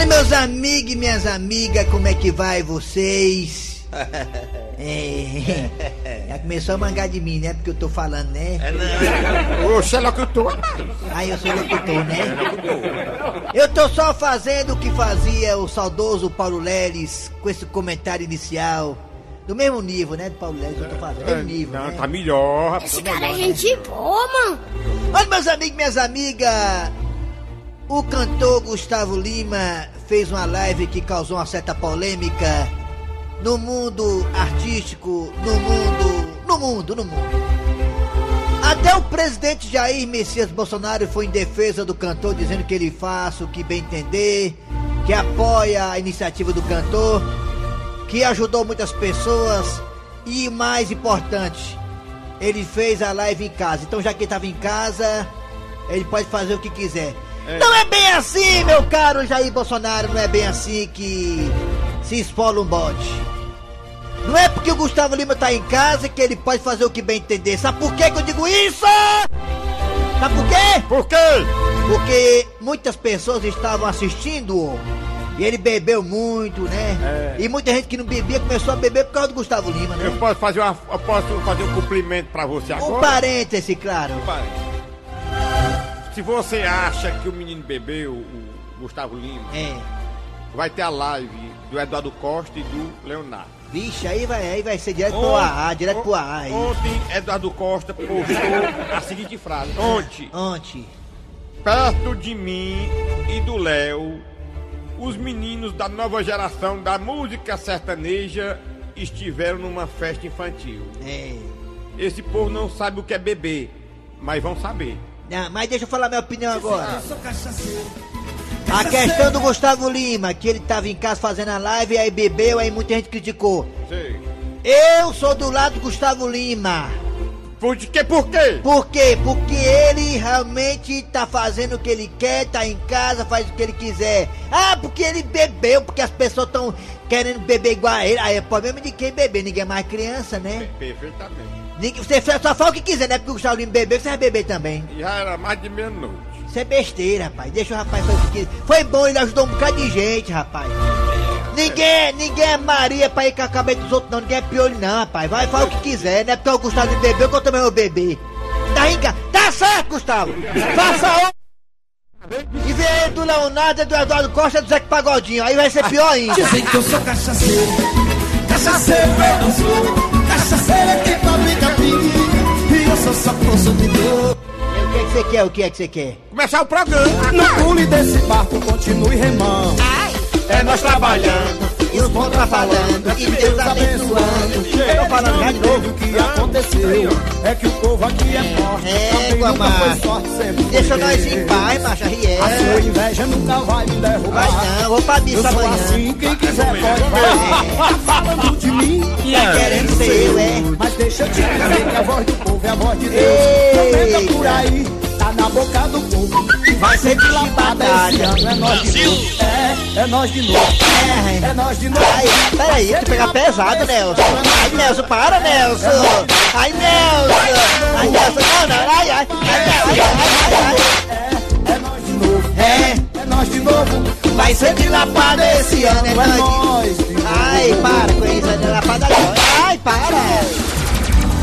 Oi, meus amigos e minhas amigas, como é que vai vocês? É, já começou a mangar de mim, né? Porque eu tô falando, né? É não. Ô, você é locutor. Aí eu sou locutor, né? Eu tô só fazendo o que fazia o saudoso Paulo Leles com esse comentário inicial. Do mesmo nível, né? Do Paulo Leles, eu tô fazendo. Do mesmo nível, Não, né? tá melhor, rapaz. Esse cara é gente boa, mano. Olha, meus amigos e minhas amigas, o cantor Gustavo Lima fez uma live que causou uma certa polêmica no mundo artístico, no mundo, no mundo, no mundo. Até o presidente Jair Messias Bolsonaro foi em defesa do cantor, dizendo que ele faz o que bem entender, que apoia a iniciativa do cantor, que ajudou muitas pessoas e, mais importante, ele fez a live em casa. Então, já que ele estava em casa, ele pode fazer o que quiser. Não é bem assim, meu caro Jair Bolsonaro, não é bem assim que se esfola um bode. Não é porque o Gustavo Lima tá em casa que ele pode fazer o que bem entender. Sabe por que eu digo isso? Sabe por quê? Por quê? Porque muitas pessoas estavam assistindo e ele bebeu muito, né? É. E muita gente que não bebia começou a beber por causa do Gustavo Lima, Eu né? posso fazer, uma, eu posso fazer um cumprimento pra você Um agora? parêntese, claro. Pare. Se você acha que o menino bebeu, o Gustavo Lima, É. vai ter a live do Eduardo Costa e do Leonardo. Vixe, aí vai, aí vai ser direto pro AA, direto pro AA. aí. Ontem, Eduardo Costa postou a seguinte frase. Ontem, Ontem. perto de mim e do Léo, os meninos da nova geração da música sertaneja estiveram numa festa infantil. É. Esse povo não sabe o que é beber, mas vão saber. Não, mas deixa eu falar minha opinião agora. A questão do Gustavo Lima, que ele tava em casa fazendo a live, aí bebeu, aí muita gente criticou. Sei. Eu sou do lado do Gustavo Lima. Por que? Por quê? Por quê? Porque ele realmente tá fazendo o que ele quer, tá em casa, faz o que ele quiser. Ah, porque ele bebeu, porque as pessoas estão querendo beber igual a ele. Aí é problema de quem beber, ninguém é mais criança, né? Perfeitamente. Você só fala o que quiser, né? Porque o Gustavo Lima bebeu, você vai beber também. Já era mais de meia-noite. Isso é besteira, rapaz. Deixa o rapaz fazer o que quiser. Foi bom, ele ajudou um bocado de gente, rapaz. Ninguém, ninguém é Maria pra ir com a cabeça dos outros, não. Ninguém é piolho, não, rapaz. Vai, fala o que quiser, né? Porque o Gustavo bebeu, que eu também vou beber. Tá, enga... tá certo, Gustavo. Faça o. E vem aí do Leonardo, do Eduardo Costa do Zeca Pagodinho. Aí vai ser pior ainda. Dizem que eu sou cachaceiro, cachaceiro eu não sou. Cachaceiro é quem fabrica eu sou só consumidor. O que é que você quer? O que é que você quer? Começar o programa. No pule desse barco, continue remando. É nós trabalhando. E os tá falando, e Deus abençoando. Eu tô falando já de novo. O que aconteceu é que o povo aqui é forte. É, foi Deixa nós em paz, macha A Riel. sua inveja nunca vai me derrubar. Vai não, vou pra missa amanhã. assim, quem quiser pode falar. Tá falando de mim, Tá querendo ser eu, é? Mas deixa eu te dizer que a voz do povo é a voz de Deus. Também por aí, tá na boca do povo. Vai ser de lapada esse ano, é nós de novo. É, é nós de novo. É. É nós de novo. Ai, peraí, tu pegar pesado, Nelson. Ai, Nelson, para, Nelson. Ai, Nelson. Ai, Nelson, não, não. Ai, ai, ai, ai, ai, ai, É, é nós de novo. ai. É nós de novo. É, vai ser de lapada esse ano, é É nós. Ai, para com isso, é de lapada agora. Ai, para.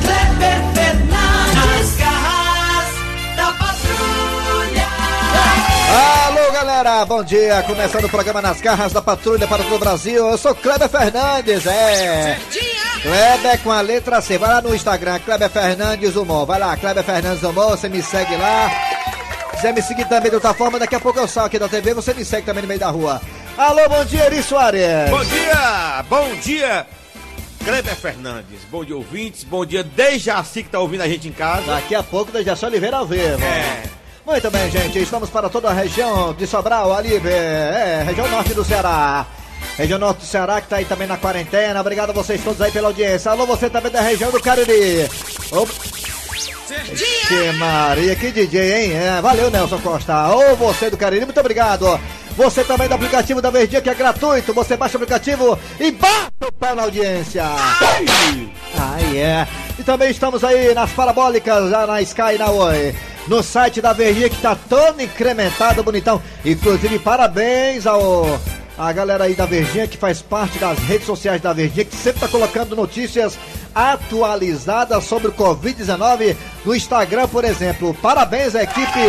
Kleber Alô, galera, bom dia. Começando o programa Nas Garras da Patrulha para todo o Brasil. Eu sou Kleber Fernandes, é. Kleber com a letra C. Vai lá no Instagram, Kleber Fernandes Humor. Vai lá, Kleber Fernandes Humor, você me segue lá. Se quiser me seguir também de outra forma, daqui a pouco eu saio aqui da TV, você me segue também no meio da rua. Alô, bom dia, Eri Soares. Bom dia, bom dia. Kleber Fernandes, bom dia ouvintes, bom dia Dejaci que tá ouvindo a gente em casa. Daqui a pouco, Dejaci Oliveira ao vivo. É. Muito bem, gente. Estamos para toda a região de Sobral, ali, é, região norte do Ceará. Região norte do Ceará que tá aí também na quarentena. Obrigado a vocês todos aí pela audiência. Alô, você também da região do Cariri. Que Maria, que DJ, hein? É, valeu, Nelson Costa. Ô, você do Cariri, muito obrigado. Você também do aplicativo da Verdinha, que é gratuito. Você baixa o aplicativo e bate o pé na audiência. Ai, é. E também estamos aí nas parabólicas, já na Sky e na Oi. No site da Verdinha que tá todo incrementado, bonitão. Inclusive, parabéns ao a galera aí da Verdinha que faz parte das redes sociais da Verdinha, que sempre tá colocando notícias atualizadas sobre o Covid-19 no Instagram, por exemplo. Parabéns à equipe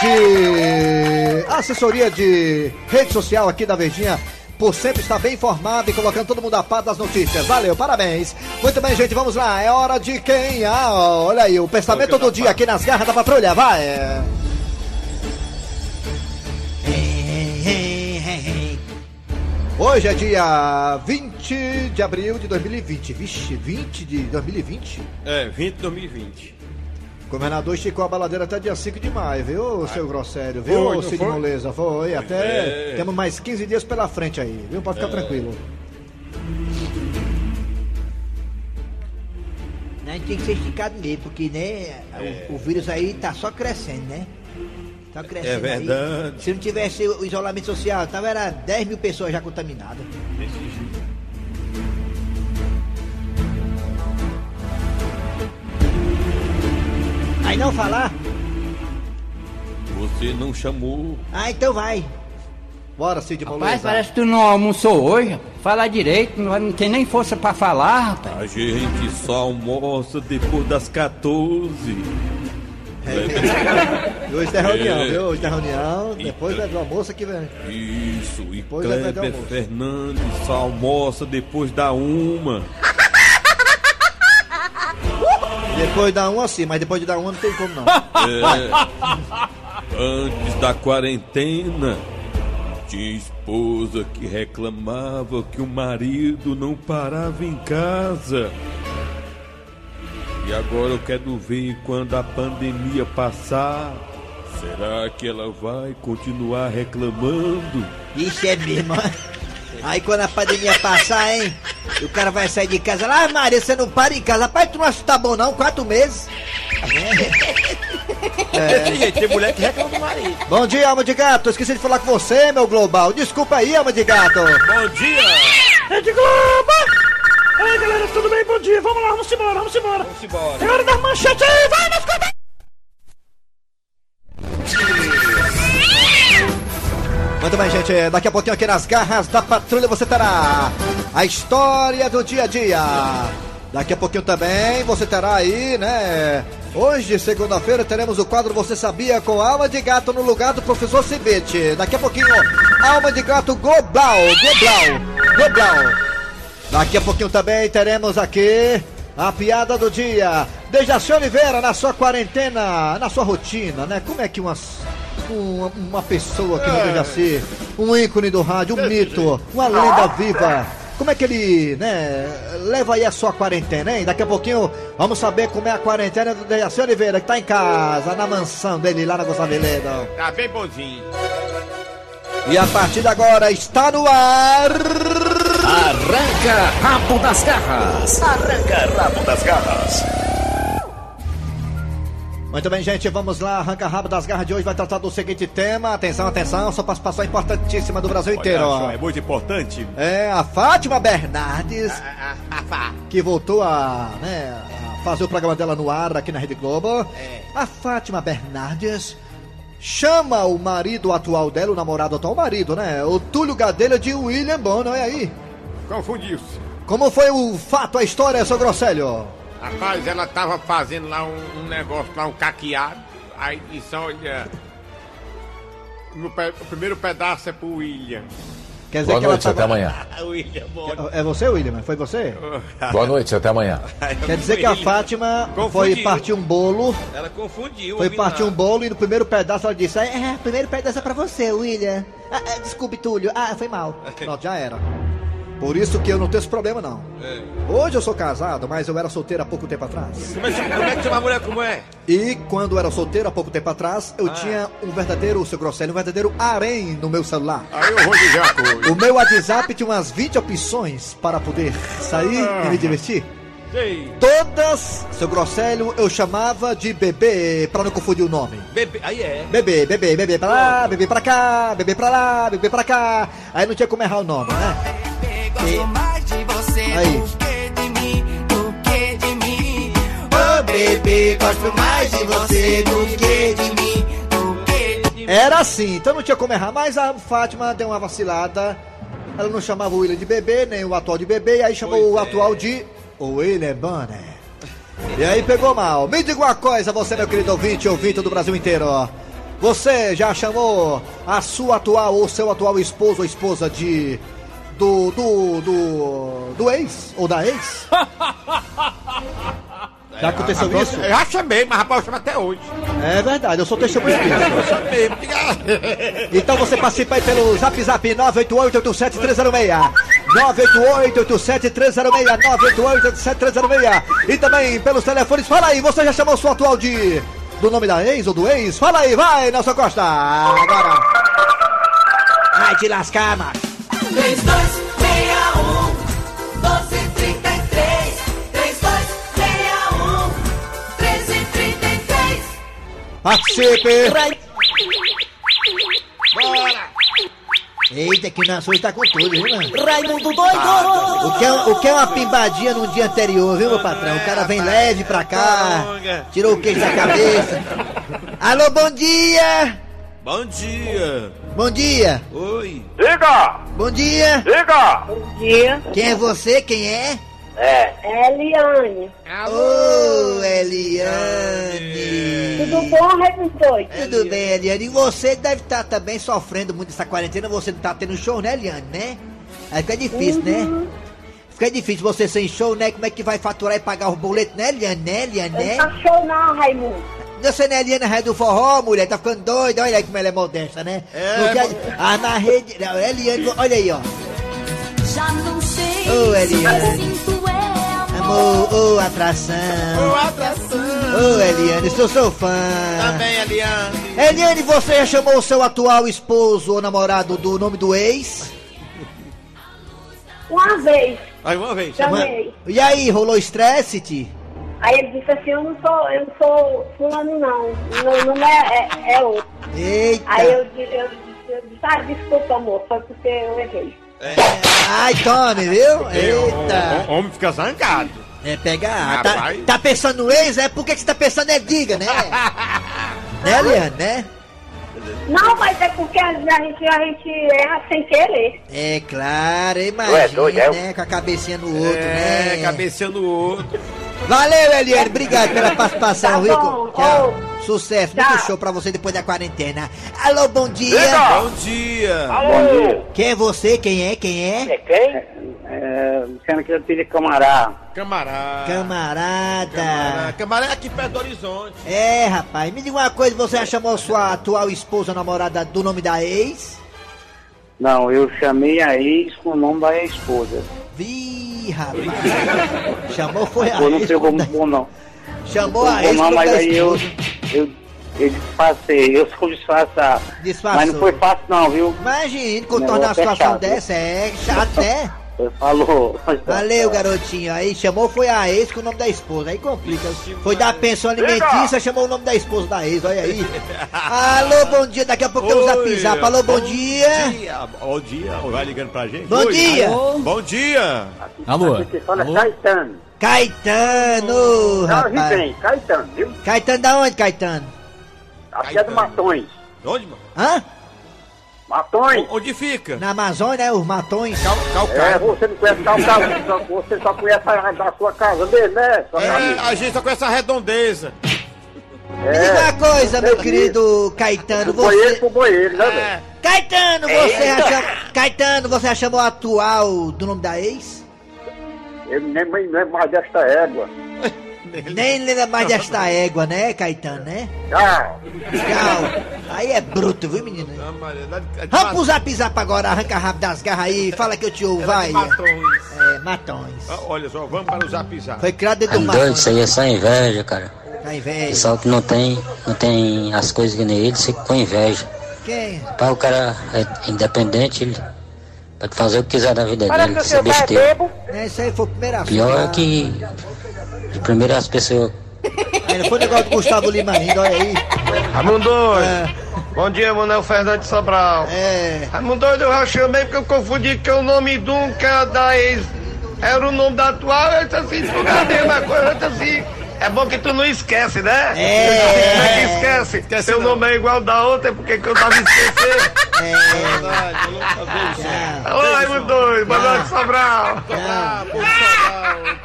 de assessoria de rede social aqui da Verdinha por sempre estar bem informado e colocando todo mundo a par das notícias. Valeu, parabéns. Muito bem, gente, vamos lá. É hora de quem? Ah, olha aí, o pensamento do dia aqui nas garras da patrulha. Vai. Hoje é dia 20 de abril de 2020. Vixe, 20 de 2020? É, 20 de 2020. O governador esticou a baladeira até dia 5 de maio, viu, seu Grossério? Viu, Foi, Cid foi? Moleza? Foi, até É. temos mais 15 dias pela frente aí, viu? Pode ficar tranquilo. Né, tem que ser esticado mesmo, porque né, o, o vírus aí tá só crescendo, né? Tá crescendo É verdade. Aí. Se não tivesse o isolamento social, tava era 10 mil pessoas já contaminadas. Aí não falar? Você não chamou. Ah, então vai. Bora, Cid Rapaz, Moleza. parece que tu não almoçou hoje. Fala direito, não, não tem nem força pra falar, rapaz. A gente só almoça depois das 14. E Hoje tem reunião, É. viu? Hoje tem reunião, depois vai do almoço aqui, velho. Isso, e Depois vai o Kleber. Fernandes só almoça depois da uma. Depois dá um assim, mas depois de dar um não tem como não. É, antes da quarentena, tinha esposa que reclamava que o marido não parava em casa. E agora eu quero ver quando a pandemia passar. Será que ela vai continuar reclamando? Isso é mesmo. Aí quando a pandemia passar, hein? O cara vai sair de casa lá, ah, Maria, você não para em casa. Rapaz, tu não acha que tá bom não? Quatro meses. É. Gente, tem mulher que reclama do marido. Bom dia, alma de gato. Esqueci de falar com você, meu global. Desculpa aí, alma de gato. Bom dia! Rede Globo! Ei, galera, tudo bem? Bom dia. Vamos lá, vamos embora, vamos embora. Vamos embora. É hora das manchetes aí, vai, nas Muito bem, gente. Daqui a pouquinho aqui nas garras da patrulha você terá a história do dia a dia. Daqui a pouquinho também você terá aí, né? Hoje, segunda-feira, teremos o quadro Você Sabia com Alma de Gato no lugar do professor Cibete. Daqui a pouquinho, Alma de Gato Global, Global, Global. Daqui a pouquinho também teremos aqui a piada do dia. Dejaci Oliveira, na sua quarentena, na sua rotina, né? Como é que umas, uma, uma pessoa que nem Dejaci, um ícone do rádio, um mito, uma lenda viva, como é que ele, né, leva aí a sua quarentena, hein? Daqui a pouquinho vamos saber como é a quarentena do Dejaci Oliveira, que tá em casa, na mansão dele lá na Gostaveleda. Tá bem bonzinho. E a partir de agora está no ar. Arranca rabo das garras. Arranca rabo das garras. Muito bem, gente, vamos lá. Arranca rabo das garras de hoje vai tratar do seguinte tema. Atenção, atenção, só participação importantíssima do Brasil inteiro. ó. é muito importante. É a Fátima Bernardes, que voltou a, né, a fazer o programa dela no ar aqui na Rede Globo. A Fátima Bernardes chama o marido atual dela, o namorado atual, o marido, né? O Túlio Gadelha de William Bonner, olha aí. Confundiu-se. Como foi o fato, a história, seu Grosselho? Rapaz, ela tava fazendo lá um, um negócio, lá um caqueado. Aí disse, olha. no pe- o primeiro pedaço é pro William. Quer dizer Boa que noite, até tava... amanhã. Ah, William, bora. É você, William? Foi você? Boa noite, até amanhã. Quer dizer que a Fátima foi Confundiu. partir um bolo, Ela confundiu. foi partir um bolo e no primeiro pedaço ela disse, é, É, primeiro pedaço é pra você, William. Ah, ah, desculpe, Túlio. Ah, foi mal. pronto, já era. Por isso que eu não tenho esse problema não. Hoje eu sou casado, mas eu era solteiro há pouco tempo atrás. Como é, que- como é que chama a mulher como é? E quando eu era solteiro há pouco tempo atrás, eu tinha um verdadeiro, seu Grosselio, um verdadeiro harém no meu celular. Aí eu vou dizer uma coisa. O meu WhatsApp tinha umas 20 opções para poder sair e me divertir. Sei. Todas, seu Grosselio, eu chamava de bebê, para não confundir o nome. Bebê. Aí é. Bebê, bebê, bebê pra lá, bebê pra cá, bebê pra lá, bebê pra cá. Aí não tinha como errar o nome, né? Gosto mais de você Aí. do que de mim, do que de mim. Ô bebê, gosto mais de você do que de mim, do que de mim. Era assim, então não tinha como errar, mas a Fátima deu uma vacilada. Ela não chamava o William de bebê, nem o atual de bebê, e aí chamou o atual de William Bonner. E aí pegou mal. Me diga uma coisa, você, meu querido ouvinte, ouvinte do Brasil inteiro, ó. Você já chamou a sua atual ou seu atual esposo ou esposa de. Do. do. do. do ex? Ou da ex? Já aconteceu Rapaz, isso? Eu já chamei, mas rapaz, eu chamo até hoje. É verdade, eu sou testemunha disso. Eu chamei, diga. Então você participa aí pelo Zap Zap 988-87306. 988-87306. 988-87306. E também pelos telefones. Fala aí, você já chamou sua atual de. do nome da ex ou do ex? Fala aí, vai, Nelson Costa. Agora. Vai te lascar, macho. 3261 1233 3261 1333 Participe. Bora! Eita, que nação está com tudo, viu, mano? Raimundo doido! O que, é, o que é uma pimbadinha no dia anterior, viu, meu patrão? O cara vem leve pra cá, tirou o queijo da cabeça. Alô, bom dia! Bom dia. Bom dia! Oi. Diga! Bom dia! Diga! dia. Quem é você? Quem é? É. É Eliane. Ô, Eliane! Tudo bom, Raimundo doido? Tudo bem, Eliane? E você deve estar também sofrendo muito essa quarentena, você não tá tendo show, né, Eliane, né? Aí fica difícil, né? Fica difícil você sem show, né? Como é que vai faturar e pagar os boletos, né, Eliane? Né, Eliane, né? Não tá show não, Raimundo. Você não é Eliane Ré do Forró, mulher, tá ficando doida, olha aí como ela é modesta, né? É, Porque ah, na rede. não, Eliane, olha aí, ó. Já não sei Ô, se Eliane. sinto é Amor, ô atração. Ô, atração! Ô, Eliane, sou seu fã. Também, Eliane. Eliane, você já chamou o seu atual esposo ou namorado do nome do ex? Uma vez, Mais uma vez. chamei. E aí, rolou estresse, Ti? Aí ele disse assim, eu não sou, eu não sou fulano não. Meu nome é, é, é outro. Eita! Aí eu, eu, disse- eu disse, ah, desculpa, amor, foi porque eu errei. Ai, tome, viu? Porque o- Eita! O, o homem fica zangado. É pegar. Tá, Rapaz. tá pensando no ex? É por que você tá pensando é diga, né? né, Eliane, né? Não, mas é porque a gente, a gente erra sem querer. É claro, é imagina, doido, é? né? Com a cabecinha no outro, É, né? cabecinha no outro. Valeu, Eliane, obrigado pela participação, Tá viu? bom, Tchau. ô. Sucesso, Tchau. muito show pra você depois da quarentena. Alô, bom dia. Diga! Bom dia. Alô! Quem é você? Quem é? Quem é? É quem? É, Luciano que eu tive camarada. Camarada. Camarada. Camarada. Camarada é aqui perto do horizonte. É, rapaz, me diga uma coisa, você já chamou sua atual esposa, namorada, do nome da ex? Não, eu chamei a ex com o nome da esposa. Vi, rapaz. Chamou foi a Pô, não muito da- bom não. Chamou a ex. não, mas aí eu, eu, eu disfarcei, eu sou disfarçar. Disfarçou. Mas não foi fácil não, viu? Imagine, contornar uma é situação chato. dessa, é chato, né? Falou. Valeu, garotinho. Aí chamou foi a ex com o nome da esposa. Aí complica. Foi dar pensão alimentícia, chamou o nome da esposa da ex. Olha aí. Alô, bom dia. Daqui a pouco temos a pisar. Alô, bom dia. Bom dia. Vai ligando pra gente? Bom Oi. dia. Bom dia. Alô? Aqui fala Caetano. Caetano, Não, bem, Caetano, viu? Caetano da onde, Caetano? Aqui é do Matões. Onde, mano? Hã? Matões? Onde fica? Na Amazônia, né? Os matões. É, você não conhece só- você só conhece a da sua casa mesmo, né? Sua É, família. a gente só conhece a redondeza. Me diga uma coisa, meu querido Caetano. Do banheiro Você. pro banheiro, né, velho? Caetano, você já chamou. Caetano, você já chamou a atual do nome da ex? Eu nem lembro mais desta égua. Nem lembra mais desta égua, né, Caetano, né? Tchau. Tchau. Aí é bruto, viu, menino? Vamos pro zap zap agora, arranca rápido das garras aí, fala que eu te ouvo, vai. É, matões. Ah, Olha só, vamos para o zap zap. Foi criado dentro do Doido, matões. isso aí é só inveja, cara. Tá inveja. Pessoal que não tem, não tem as coisas que nem ele, fica com inveja. Quem? Pá, o cara é independente, ele pode fazer o que quiser da vida Parece dele, que isso é é besteira. É, isso aí foi o primeiro assunto. Pior é que primeiro as pessoas Aí não foi o negócio do Gustavo Lima ainda, olha aí. Raimundo doido. É. Bom dia, Manuel Fernandes Sobral. É. Raimundo doido, eu já chamei porque eu confundi que o nome de um que era da ex era o nome da atual. Eu disse assim, tudo é a mesma coisa. Eu disse assim, É bom que tu não esquece, né? É. Como é que esquece? Seu nome é igual da outra, porque que eu tava esquecendo? É. Alô, Raimundo doido, boa noite, Sobral.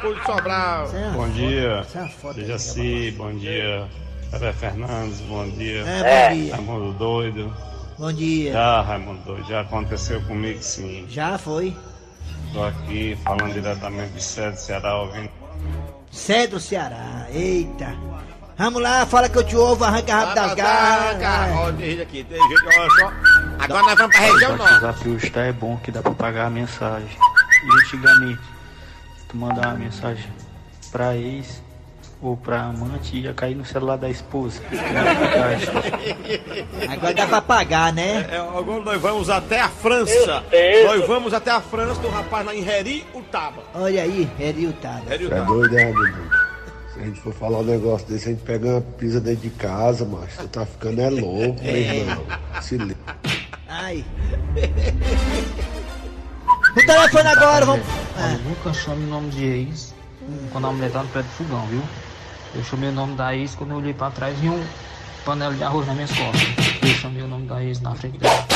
Pô de Sobral. Bom dia, é Dejaci, bom dia, Pepe Fernandes, bom dia. É, bom dia. Raimundo Doido. Bom dia. Já, Raimundo Doido, já aconteceu comigo sim. Já foi. Tô aqui falando diretamente de Cedo, Ceará, ouvindo. Cedro Ceará. Eita. Vamos lá, fala que eu te ouvo, arranca rápido das garras. Cara, ó, tem gente aqui, tem gente, olha só. Agora nós vamos pra região O norte. WhatsApp hoje tá é bom que dá pra pagar a mensagem. E antigamente, tu mandar uma mensagem pra ex ou pra amante, ia cair no celular da esposa. Agora dá pra pagar, né? É, agora nós vamos até a França. Nós vamos até a França, tem um rapaz lá em Heri, Utaba. Olha aí. Heri, Você é Utaba. doido, é? Se a gente for falar um negócio desse, a gente pega uma pisa dentro de casa, mas tu tá ficando é louco, meu irmão. Se liga. Ai. O telefone agora, vamos. Olha, nunca chame o nome de ex quando a mulher tá no pé do fogão, viu? Eu chamei o nome da ex quando eu olhei pra trás e um panela de arroz nas minhas costas. Eu chamei o nome da ex na frente dela.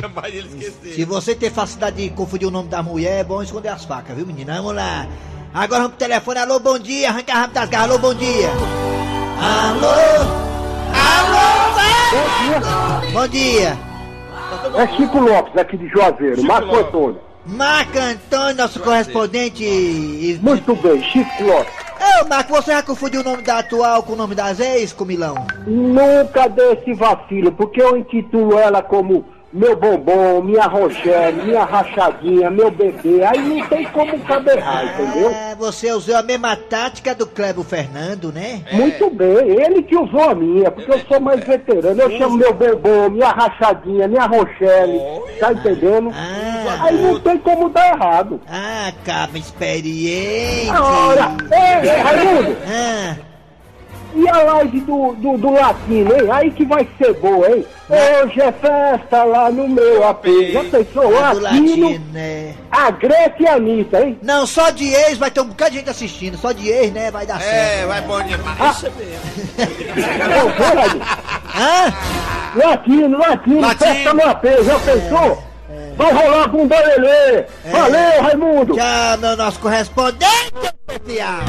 Capaz de ele esquecer. Se você tem facilidade de confundir o nome da mulher, é bom esconder as facas, viu, menina? Vamos lá. Agora vamos pro telefone. Alô, bom dia. Arranca rápido das garras. Alô, bom dia. Alô? Alô, vai! Bom dia. É Chico Lopes, aqui de Juazeiro, Marco Antônio. Marco Antônio, nosso correspondente. Muito bem, Chico Lopes. Ô, Marco, você já confundiu o nome da atual com o nome das ex, Comilão? Nunca dei esse vacilo, porque eu intitulo ela como meu bombom, minha Rogério, minha rachadinha, meu bebê. Aí não tem como caber errar, entendeu? É, você usou a mesma tática do Cleber Fernando, né? Muito bem, ele que usou a minha, porque eu sou mais veterano. Eu chamo meu bombom, minha rachadinha, minha Rochelle, tá entendendo? Aí não tem como dar errado. Ah, caba experiente. Ora, ei, ei, Raimundo! Ah, a live do, do, do latino, hein? Aí que vai ser boa, hein? Hoje é festa lá no meu AP. Já pensou? do Latino, latino, né? a Grécia e a Anitta, hein? Não, só de ex vai ter um bocado de gente assistindo. Só de ex, né? Vai dar certo. É, vai bom demais. Isso mesmo. Ô, peraí. Hã? Latino, latino, Latino. festa no AP, já pensou? Vai rolar com o Lelê. Valeu, Raimundo. Tchau, meu nosso correspondente especial.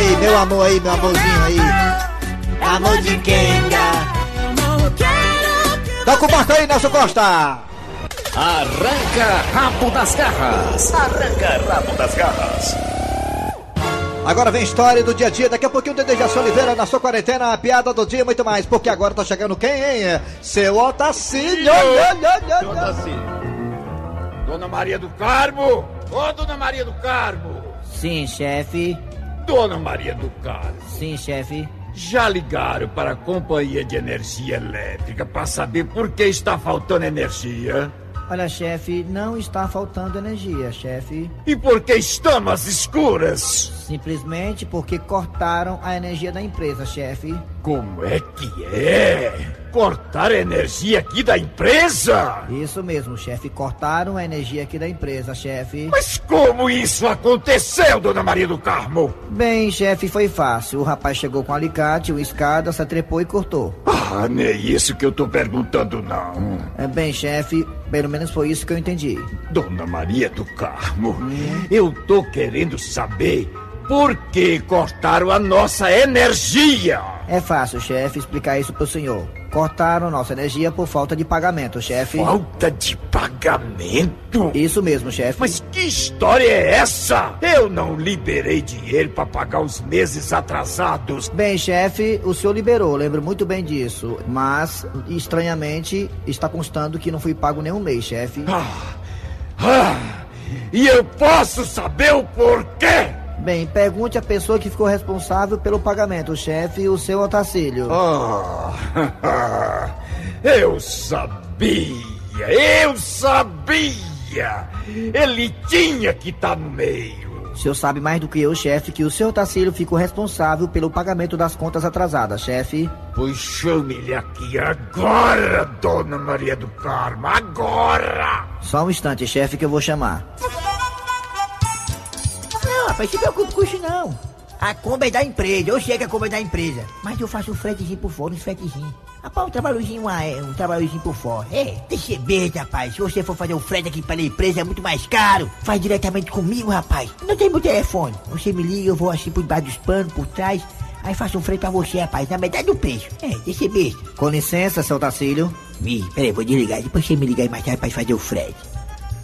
Aí, meu amor aí, meu amorzinho aí. Amor de Kenga. Toca o barco aí, Nelson Costa. Arranca rabo das garras. Arranca rabo das garras. Agora vem história do dia a dia, daqui a pouquinho o Dejaci Oliveira na sua quarentena, a piada do dia e muito mais, porque agora tá chegando quem, hein? Seu Otacílio! Seu Otacílio. Dona Maria do Carmo! Ô, Dona Maria do Carmo! Sim, chefe. Dona Maria do Carmo, Sim, chefe. já ligaram para a Companhia de Energia Elétrica para saber por que está faltando energia? Olha, chefe, não está faltando energia, chefe. E por que estamos às escuras? Simplesmente porque cortaram a energia da empresa, chefe. Como é que é? Cortar a energia aqui da empresa? Isso mesmo, chefe. Cortaram a energia aqui da empresa, chefe. Mas como isso aconteceu, Dona Maria do Carmo? Bem, chefe, foi fácil. O rapaz chegou com um alicate, uma escada, se trepou e cortou. Ah, não é isso que eu tô perguntando, não. É, bem, chefe, pelo menos foi isso que eu entendi. Dona Maria do Carmo, eu tô querendo saber por que cortaram a nossa energia. É fácil, chefe, explicar isso pro senhor. Cortaram nossa energia por falta de pagamento, chefe. Falta de pagamento? Isso mesmo, chefe. Mas que história é essa? Eu não liberei dinheiro para pagar os meses atrasados. Bem, chefe, o senhor liberou, lembro muito bem disso. Mas, estranhamente, está constando que não fui pago nenhum mês, chefe. Ah, e eu posso saber o porquê? Bem, pergunte à pessoa que ficou responsável pelo pagamento, chefe, o seu Otacílio. Ah, eu sabia, eu sabia. Ele tinha que estar no meio. O senhor sabe mais do que eu, chefe, que o seu Otacílio ficou responsável pelo pagamento das contas atrasadas, chefe. Pois chame-lhe aqui agora, Dona Maria do Carmo, agora! Só um instante, chefe, que eu vou chamar. Rapaz, se preocupe com isso não. A Kombi é da empresa, eu sei que a Kombi é da empresa. Mas eu faço um fretezinho por fora, um fretezinho. Rapaz, um trabalhozinho, é, um trabalhozinho por fora. É, deixa ver, rapaz. Se você for fazer um frete aqui pela empresa, é muito mais caro. Faz diretamente comigo, rapaz. Não tem meu telefone. Você me liga, eu vou assim por debaixo dos panos, por trás. Aí faço um frete pra você, rapaz, na metade do preço. É, deixa ver. Com licença, seu Tacílio. Ih, peraí, vou desligar. Depois você me liga aí mais tarde pra fazer o frete.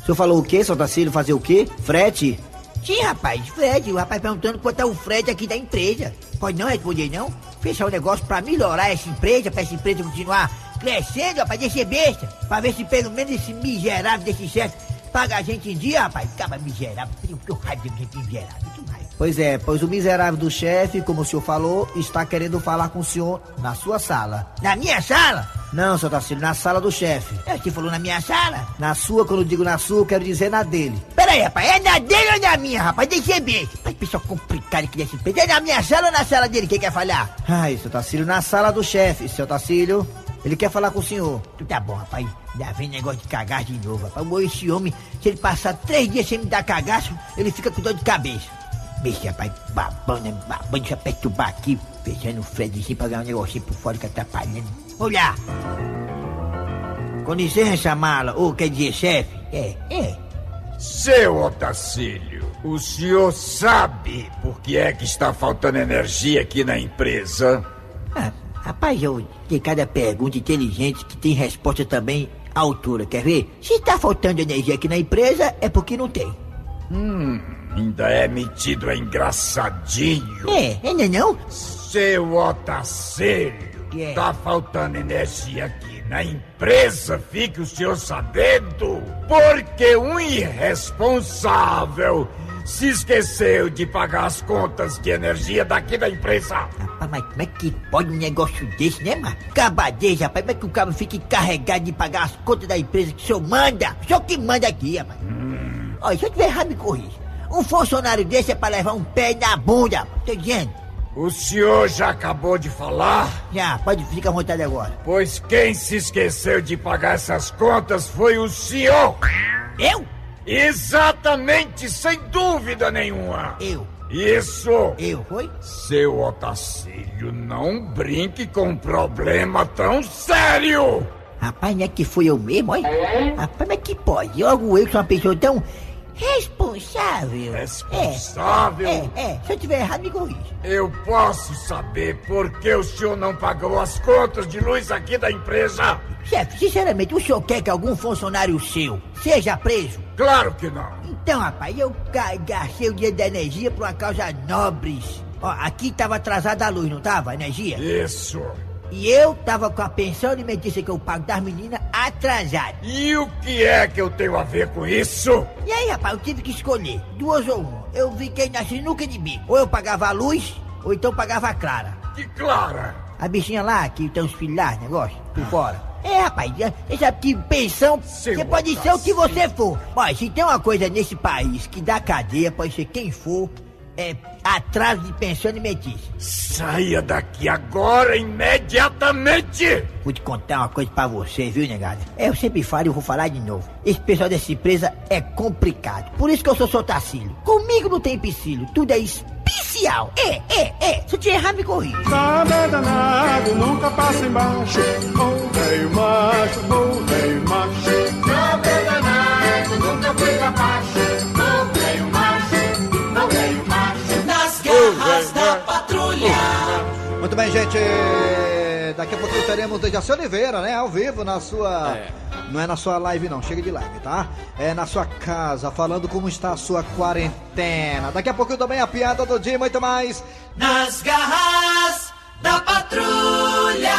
O senhor falou o quê, seu Tacílio? Fazer o quê? Frete? Sim, rapaz, Fred, o rapaz perguntando quanto é o Fred aqui da empresa. Pode não responder, não? Fechar o negócio pra melhorar essa empresa, pra essa empresa continuar crescendo, rapaz, deixa besta. Pra ver se pelo menos esse miserável desse chefe paga a gente em dia, rapaz. Acaba miserável, tenho que raiva de gente miserável, que raiva. Pois é, pois o miserável do chefe, como o senhor falou, está querendo falar com o senhor na sua sala. Na minha sala? Não, seu Tacílio, na sala do chefe. É, Você falou na minha sala? Na sua, quando eu digo na sua, eu quero dizer na dele. Peraí, rapaz, é na dele ou na minha, rapaz? Deixa eu ver. Rapaz, pessoal complicado aqui desse empresa. É na minha sala ou na sala dele? Quem quer falar? Ai, seu Tacílio, na sala do chefe, seu Tacílio. Ele quer falar com o senhor. Tu tá bom, rapaz. Já vem negócio de cagaço de novo, rapaz. Esse homem, se ele passar três dias sem me dar cagaço, ele fica com dor de cabeça. Bicho, rapaz, babando, né? babando, deixa eu perturbar aqui, fechando o Fredzinho pra ganhar um negocinho por fora que atrapalhando. Olha! Com licença, mala, ou quer dizer, chefe? É, é. Seu Otacílio, o senhor sabe por que é que está faltando energia aqui na empresa? Ah, rapaz, eu tenho cada pergunta inteligente que tem resposta também à altura, quer ver? Se tá faltando energia aqui na empresa, é porque não tem. Hum, ainda é metido a engraçadinho. É, ainda não? Seu Otacílio, Que é? tá faltando energia aqui na empresa, fique o senhor sabendo, porque um irresponsável se esqueceu de pagar as contas de energia daqui da empresa. Rapaz, mas como é que pode um negócio desse, né, mano? Cabadez, rapaz, como é que o cara fica encarregado de pagar as contas da empresa que o senhor manda? O senhor que manda aqui, rapaz. Olha, se eu tiver errado, me corrija. Um funcionário desse é pra levar um pé na bunda, tô dizendo. O senhor já acabou de falar? Já, pode ficar à vontade agora. Pois quem se esqueceu de pagar essas contas foi o senhor! Eu? Exatamente, sem dúvida nenhuma! Eu? Isso! Eu, foi? Seu Otacílio, não brinque com um problema tão sério! Rapaz, não é que foi eu mesmo, olha? Rapaz, mas que pode? Logo eu sou uma pessoa tão responsável. Responsável? É, é, é. Se eu tiver errado, me corrija. Eu posso saber por que o senhor não pagou as contas de luz aqui da empresa? Chefe, sinceramente, o senhor quer que algum funcionário seu seja preso? Claro que não! Então, rapaz, eu ga- gastei o dia da energia por uma causa nobres. Ó, aqui tava atrasada a luz, não tava? A energia? Isso! E eu tava com a pensão alimentícia que eu pago das meninas atrasada. E o que é que eu tenho a ver com isso? E aí, rapaz, eu tive que escolher duas ou uma. Eu fiquei na sinuca de bico. Ou eu pagava a luz, ou então pagava a Clara. Que Clara? A bichinha lá, que tem uns filhos lá, negócio, por fora. É, rapaz, você sabe que pensão, você pode ser o que você for. Mas se tem uma coisa nesse país que dá cadeia, pode ser quem for, é atraso de pensão alimentícia. Saia daqui agora, imediatamente! Vou te contar uma coisa pra você, viu, negado? É, eu sempre falo e vou falar de novo. Esse pessoal dessa empresa é complicado. Por isso que eu sou seu Tacílio. Comigo não tem empecilho, tudo é especial. É, é, é. Se eu te errar, me corrija. Nada é danado, nunca passa embaixo. Ô velho macho, ô velho macho. Nada é danado, nunca foi pra baixo. Muito bem, gente. Daqui a pouquinho teremos Dejaci Oliveira, né? Ao vivo na sua. Não é na sua live, não. Chega de live, tá? É na sua casa, falando como está a sua quarentena. Daqui a pouquinho também a piada do dia e muito mais. Nas garras da patrulha.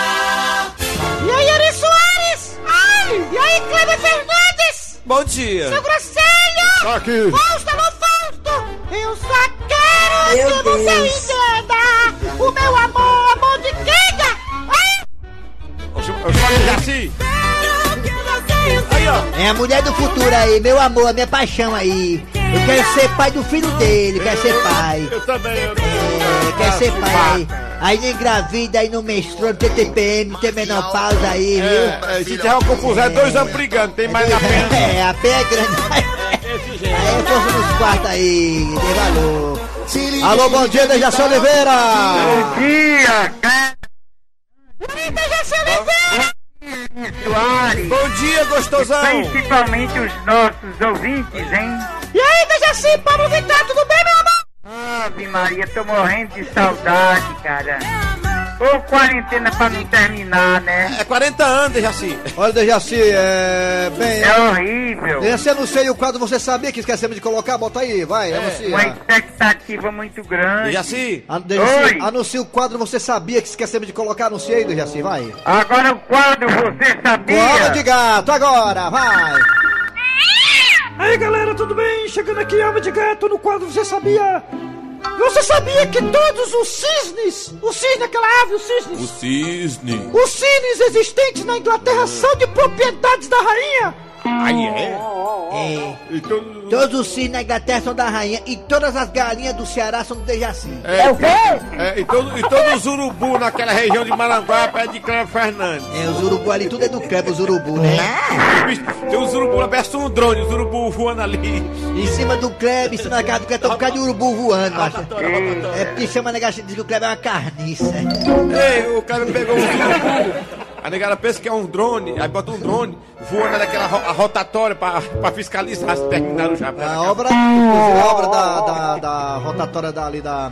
E aí, Ari Soares? Ai! E aí, Kleber Fernandes? Bom dia. Seu Grosselho! Tá aqui. Fausto, alô, Fausto! Eu só quero Meu que você Deus. entenda Jaci. Aí, ó! É a mulher do futuro aí, meu amor, a minha paixão aí. Eu quero ser pai do filho dele, quero ser pai. Eu também, eu É, quer ser pai aí. Aí engravida, aí não menstrua, não tem TPM, tem menopausa aí, viu? É, é, se tiver uma confusão, é dois anos brigando, tem mais na pena. É, a pé é grande. Aí é força nos quartos aí, dê valor. Alô, bom dia, Dejaci Oliveira. Bom dia, Bom dia, gostosão. Principalmente os nossos ouvintes, hein? E aí, Dejaci, Pablo Vittar, tudo bem, meu amor? Ave Maria, tô morrendo de saudade, cara. Ô, quarentena pra não terminar, né? É 40 anos, Dejaci. Olha, Dejaci, é. Bem. É horrível. Dejaci, anunciei o quadro, você sabia que esquecemos de colocar? Bota aí, vai, anuncia. Uma expectativa muito grande. Dejaci. Oi. anuncia o quadro, você sabia que esquecemos de colocar? Anunciei, Dejaci, vai. Agora o quadro, você sabia? Bola de gato, agora, vai. Aí, galera, tudo bem? Chegando aqui, Alma de Gato, no quadro Você Sabia? Você sabia que todos os cisnes, o cisne, aquela ave, os cisnes, O cisne. os cisnes existentes na Inglaterra são de propriedades da rainha? Aí é? É. Todos os cisnes na Inglaterra são da rainha e todas as galinhas do Ceará são do Dejaci. É, o quê? É, e todo- e todos os urubu naquela região de Maranguape é de Cleber Fernandes. É, os urubu ali, tudo é do Kleber, os urubu, né? Bicho, Tem os urubu lá, parece um drone, os urubu voando ali. Em cima do Kleber, em cima da casa do Kleber, tem um bocado de urubu voando, macho. É porque chama negócio diz que o Kleber é uma carniça. Ei, o cara pegou um urubu. A negada pensa que é um drone, aí bota um drone voando naquela ro a rotatória pra, pra fiscalizar se terminaram já. A obra, inclusive, a obra da, da, da rotatória dali da,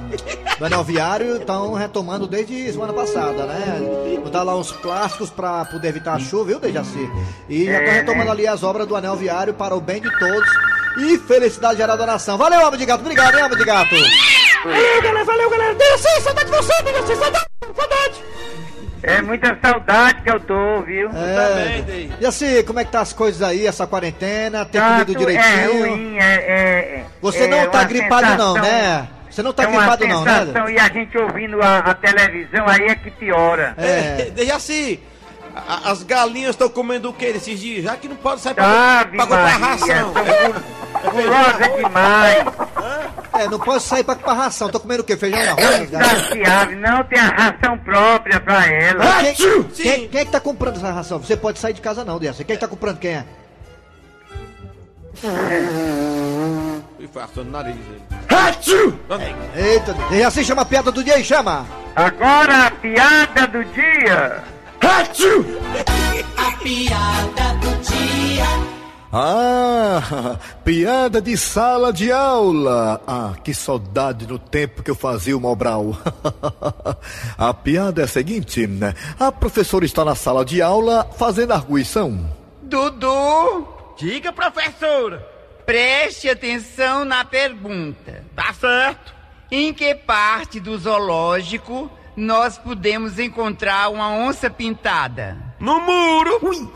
do anel viário estão retomando desde semana passada, né? Botar lá uns plásticos pra poder evitar a chuva, viu, Dejaci? E já estão retomando ali as obras do anel viário para o bem de todos e felicidade geral da nação. Valeu, Alma de Gato, obrigado, hein, Alma de Gato? Valeu, galera, valeu, galera. Dejaci, saudade de você, Dejaci, saudade, saudade. É muita saudade que eu tô, viu? É. E assim, como é que tá as coisas aí, essa quarentena? Tem Tanto comido direitinho? É ruim, é, é- Você é não tá gripado não, sensação- né? Você não tá é gripado não, né? E a gente ouvindo a, a televisão, aí é que piora. É. Dejaci, a- as galinhas estão comendo o que nesses dias? Já que não pode sair pra, Ave pra comprar ração. são gulosa demais. É, não posso sair pra, pra ração. Tô comendo o quê? Feijão e arroz? Saciável, não tem a ração própria pra ela. Mas Quem, quem, quem é que tá comprando essa ração? Você pode sair de casa não, Dejaci. Quem é que tá comprando? Quem é? E o nariz dele. Eita, Dejaci chama a piada do dia e chama. Agora a piada do dia. A piada do dia. Ah, piada de sala de aula. Ah, que saudade do tempo que eu fazia o Mobral. a piada é a seguinte: né? a professora está na sala de aula fazendo arguição. Dudu, diga, professora. Preste atenção na pergunta. Tá certo. Em que parte do zoológico nós podemos encontrar uma onça pintada? No muro.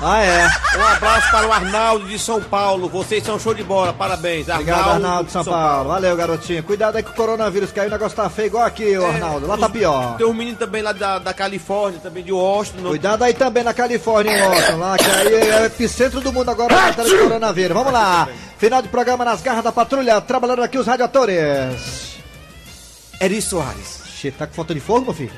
Ah, é. Um abraço para o Arnaldo de São Paulo. Vocês são show de bola, parabéns. Obrigado, Arnaldo de São Paulo. Valeu, garotinho. Cuidado aí com o coronavírus, que aí o negócio tá feio igual aqui, ô Arnaldo. Lá tá pior. Tem um menino também lá da, da Califórnia, também de Washington. Cuidado aí também na Califórnia, em Washington, lá, que aí é o epicentro do mundo agora, tratando de coronavírus. Vamos lá. Final de programa nas garras da patrulha, trabalhando aqui os radiadores. Eri Soares. Xê, tá com falta de fogo, meu filho?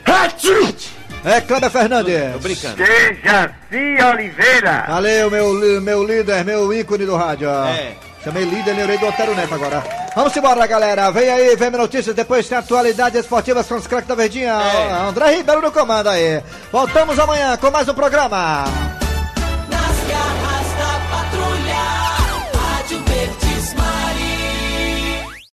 É, Kleber Fernandes. Tô brincando. Dejaci Oliveira. Valeu, meu, meu líder, meu ícone do rádio. É. Chamei líder, lembrei do Otero Neto agora. Vamos embora, galera. Vem aí, vem notícias, depois tem atualidades esportivas com os craques da Verdinha. É. André Ribeiro no comando aí. Voltamos amanhã com mais um programa.